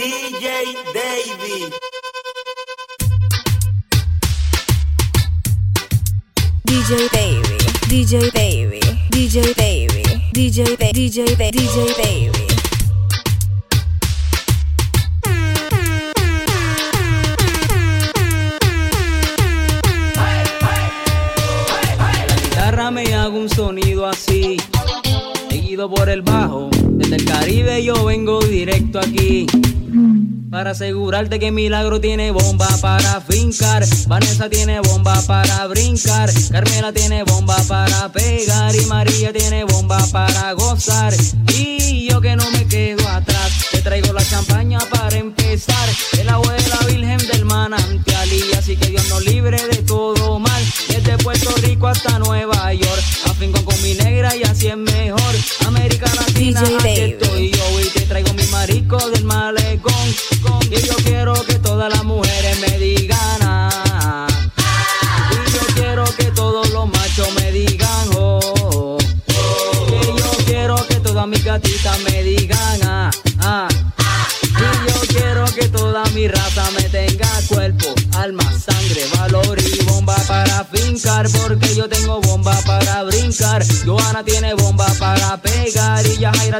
DJ Davey. DJ Davey, DJ Davey, DJ Davey, DJ Davey, DJ Davey, DJ Davey. Asegurarte que Milagro tiene bomba para fincar. Vanessa tiene bomba para brincar. Carmela tiene bomba para pegar. Y María tiene bomba para gozar. Y yo que no me quedo atrás. Te traigo la champaña para empezar.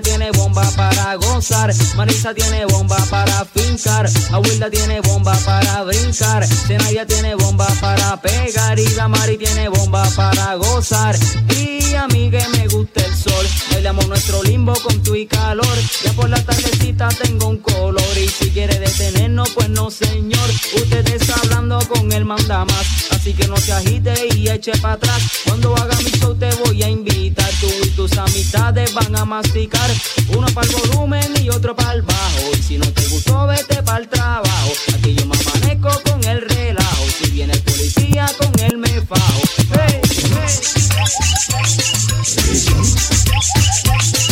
Tiene bomba para gozar. Marisa tiene bomba para fincar. Abuela tiene bomba para brincar. Zenaya tiene bomba para pegar. Y Damari tiene bomba para gozar. Y a mí que me gusta el sol. Bailamos nuestro limbo con tu y calor. Ya por la tardecita tengo un color. Y si quiere detenernos, pues no, señor. Usted está hablando con el mandamás. Así que no se agite y eche para atrás. Cuando haga mi show te voy a invitar. Tus amistades van a masticar. Uno para el volumen y otro para el bajo. Y si no te gustó, vete para el trabajo. Aquí yo me amanezco con el relajo. Si viene el policía, con él me fajo. Hey, hey.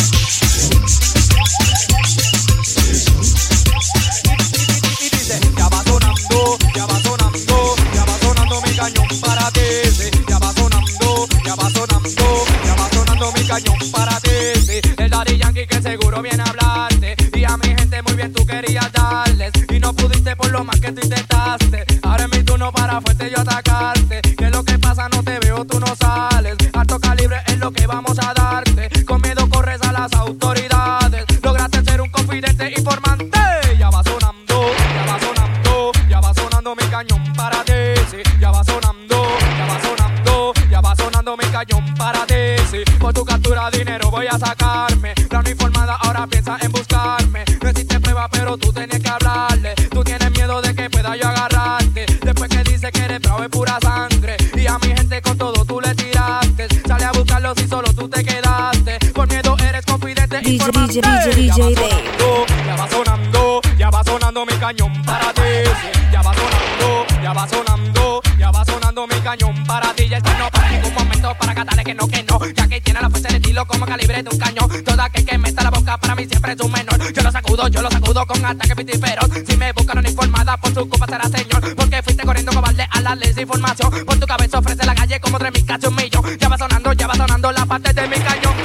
Para ti. sí. El Daddy Yankee que seguro viene a hablarte. Y a mi gente muy bien tú querías darles. Y no pudiste por lo más que tú intentaste. Ahora es mi turno para fuerte yo atacarte. Que lo que pasa, no te veo, tú no sales. Alto calibre es lo que vamos a DJ. DJ, Ya va DJ, sonando, Ya va sonando, ya va sonando mi cañón para ti. Ya va sonando, ya va sonando, ya va sonando mi cañón para ti. Ya esto no para ningún momento para cantarle que no, que no. Ya que tiene la fuerza de estilo como calibre de un cañón. Toda aquel que meta la boca para mí siempre es un menor. Yo lo sacudo, yo lo sacudo con ataque piti feroz. Si me buscan una informada, por su culpa será señor. Porque fuiste corriendo cobarde a la ley de información. Por tu cabeza ofrece la calle como tres mil casi un millón. Ya va sonando, ya va sonando la parte de mi cañón.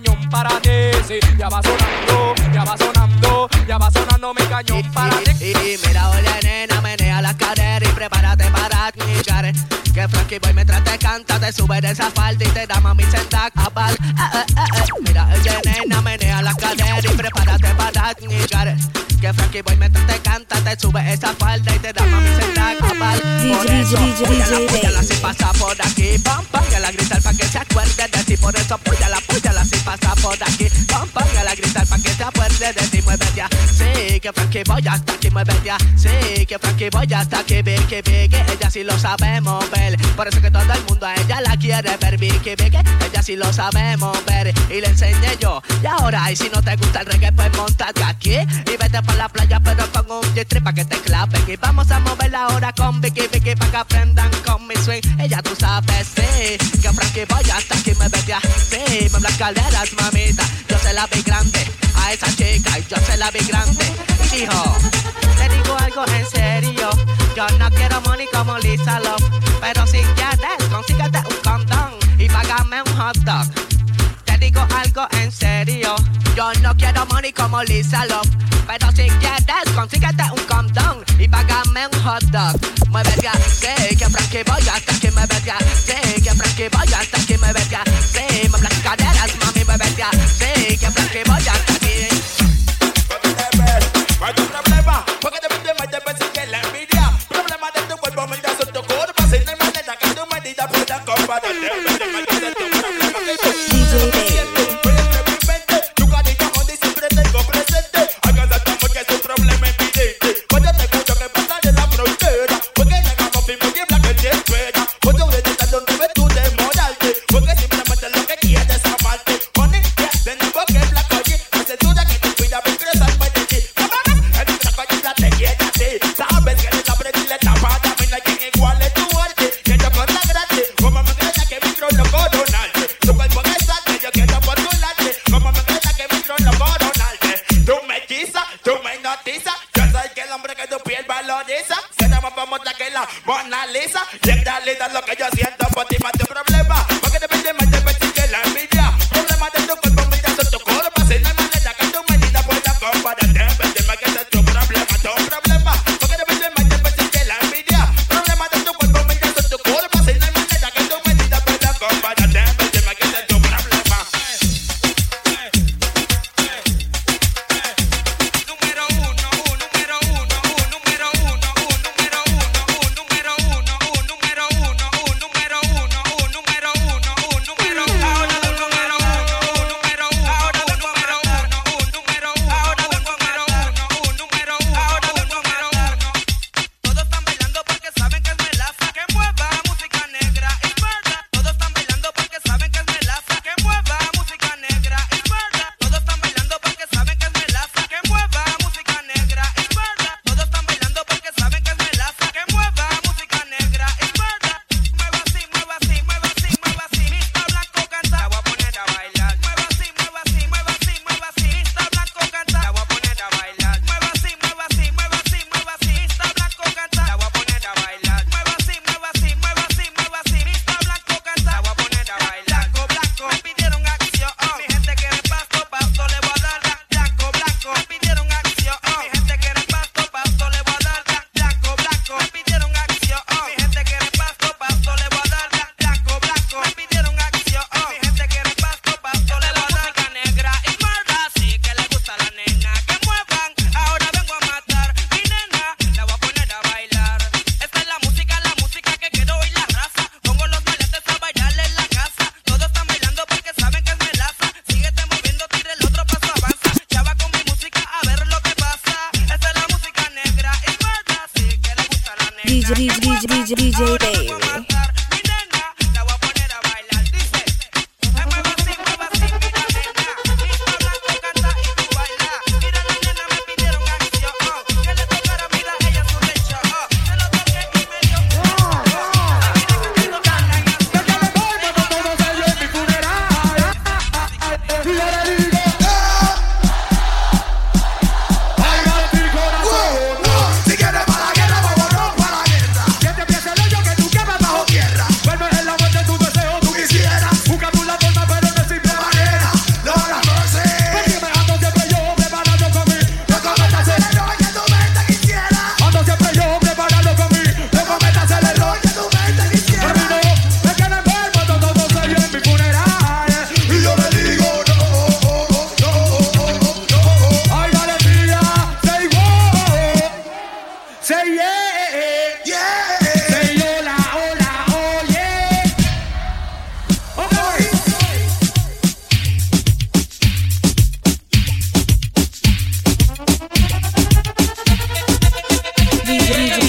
Cañón para ti. Sí, ya va sonando, ya va sonando, ya va sonando mi cañón para ti. Y, y mira, oye, nena, menea la cadera y prepárate para escuchar Que Frankie Boy mientras te canta te sube de esa falda y te da mami senta a pal. Eh, eh, eh, eh. Mira, oye, nena, menea la cadera y prepárate para escuchar Que Frankie Boy mientras te canta te sube esa falda y te da mami senta a pal. DJ, Por DJ, eso, DJ, DJ, púyala si pasa por aquí, pam, pam, que la gritar pa' que se acuerde de así, que Frankie Boy hasta aquí, muévete así, que Frankie Boy hasta aquí, Vicky, Vicky, ella sí lo sabe mover. Por eso que todo el mundo a ella la quiere ver, Vicky, Vicky, ella sí lo sabe mover. Y le enseñé yo, y ahora, y si no te gusta el reggae, pues montate aquí y vete por la playa, pero con un G-Trip pa' que te clapen. Y vamos a moverla ahora con Vicky, Vicky, pa' que aprendan con mi swing. Ella tú sabes, sí, que Frankie Boy hasta aquí, muévete así, me las calderas, mamita. Yo se la vi grande a esa chica yo se la. Y dijo, te digo algo en serio, yo no quiero money como Lisa Love, pero si quieres, consíguete un condón y págame un hot dog. Te digo algo en serio, yo no quiero money como Lisa Love. Pero si quieres, consíguete un condón y págame un hot dog. Muévete así, que Frankie voy hasta que me vete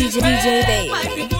DJ, DJ Babe.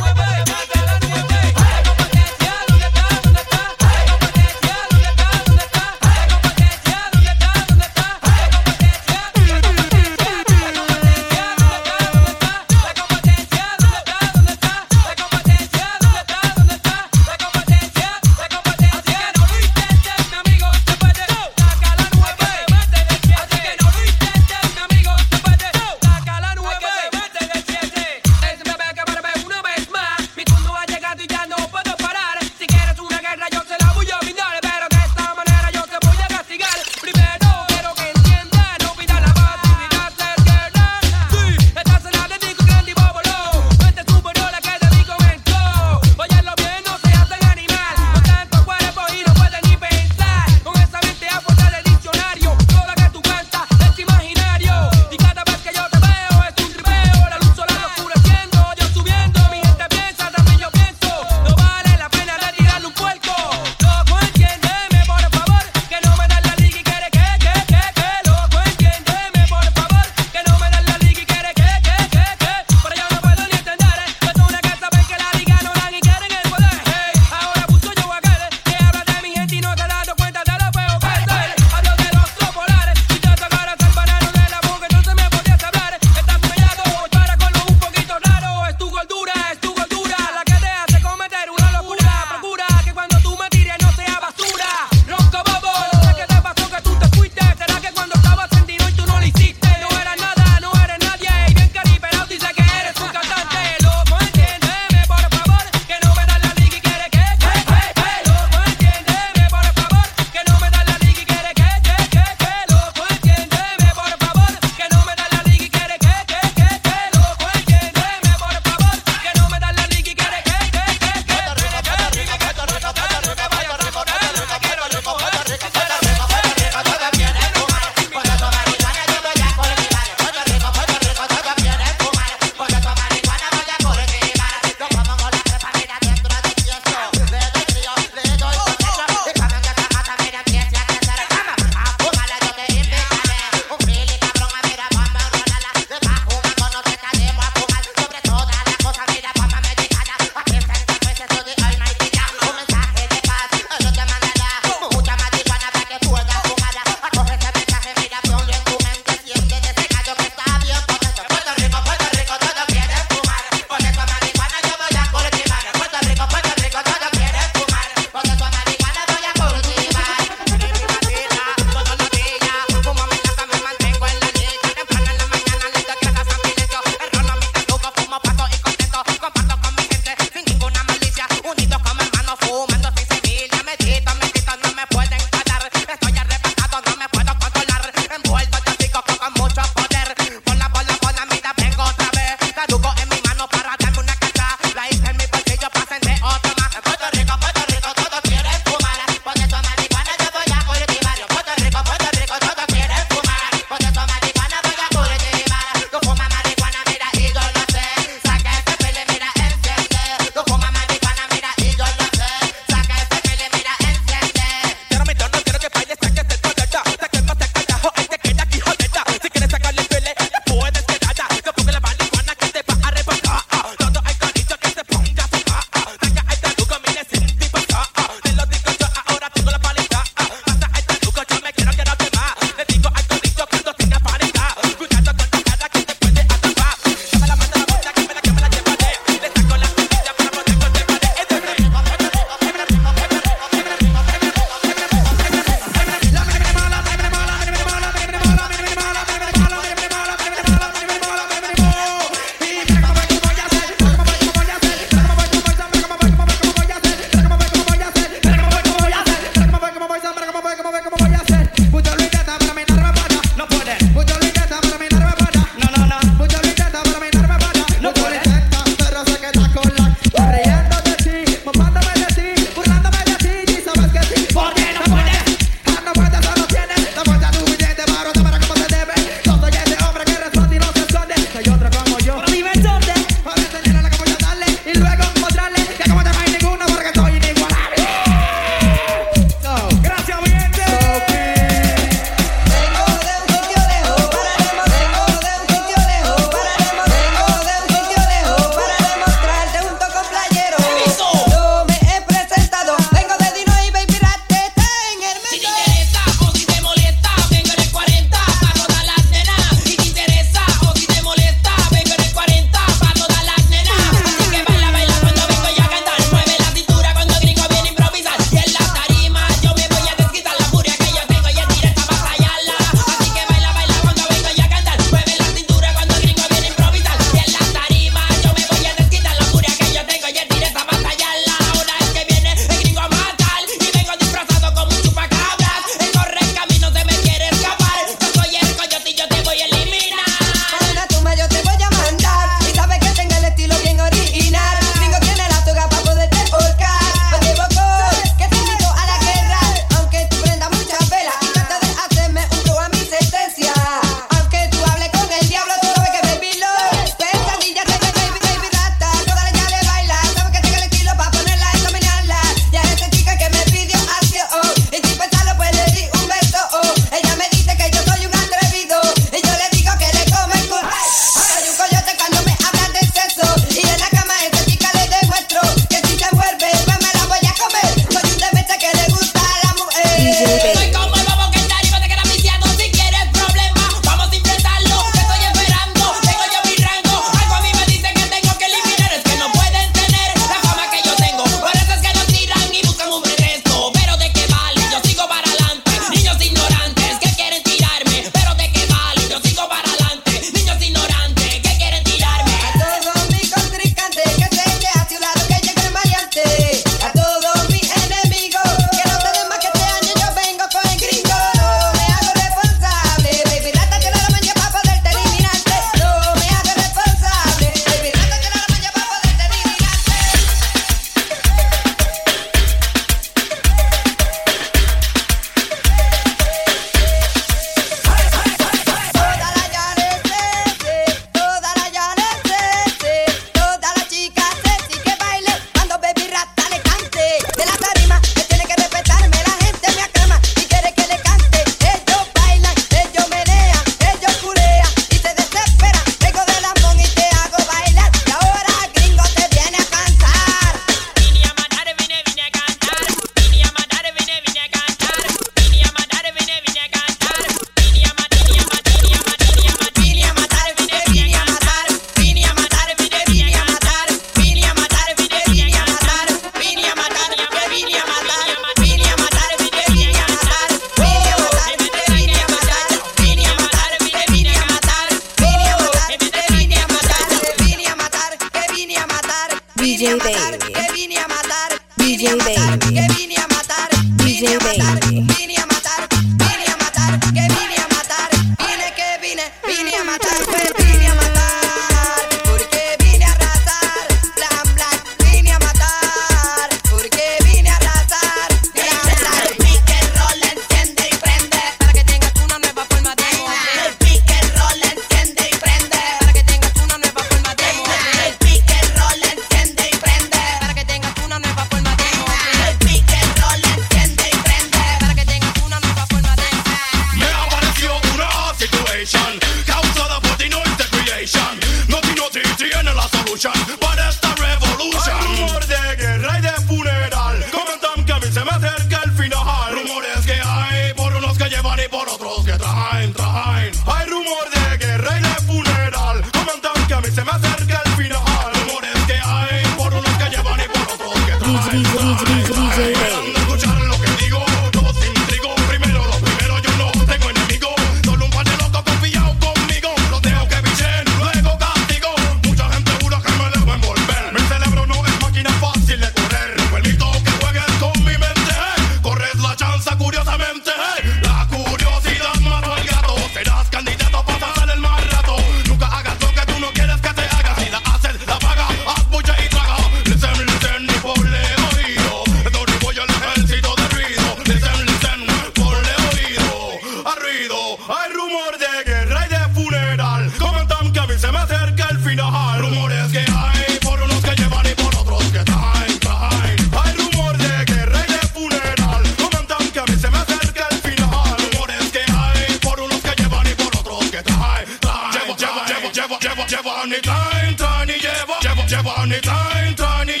Jebani, Jebani,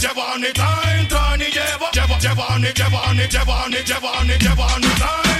Jebani, Jebani, Jebani, Jebani, Jebani, Jebani, Jebani, Jebani,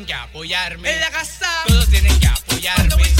tienen que apoyarme. En la casa. Todos tienen que apoyarme.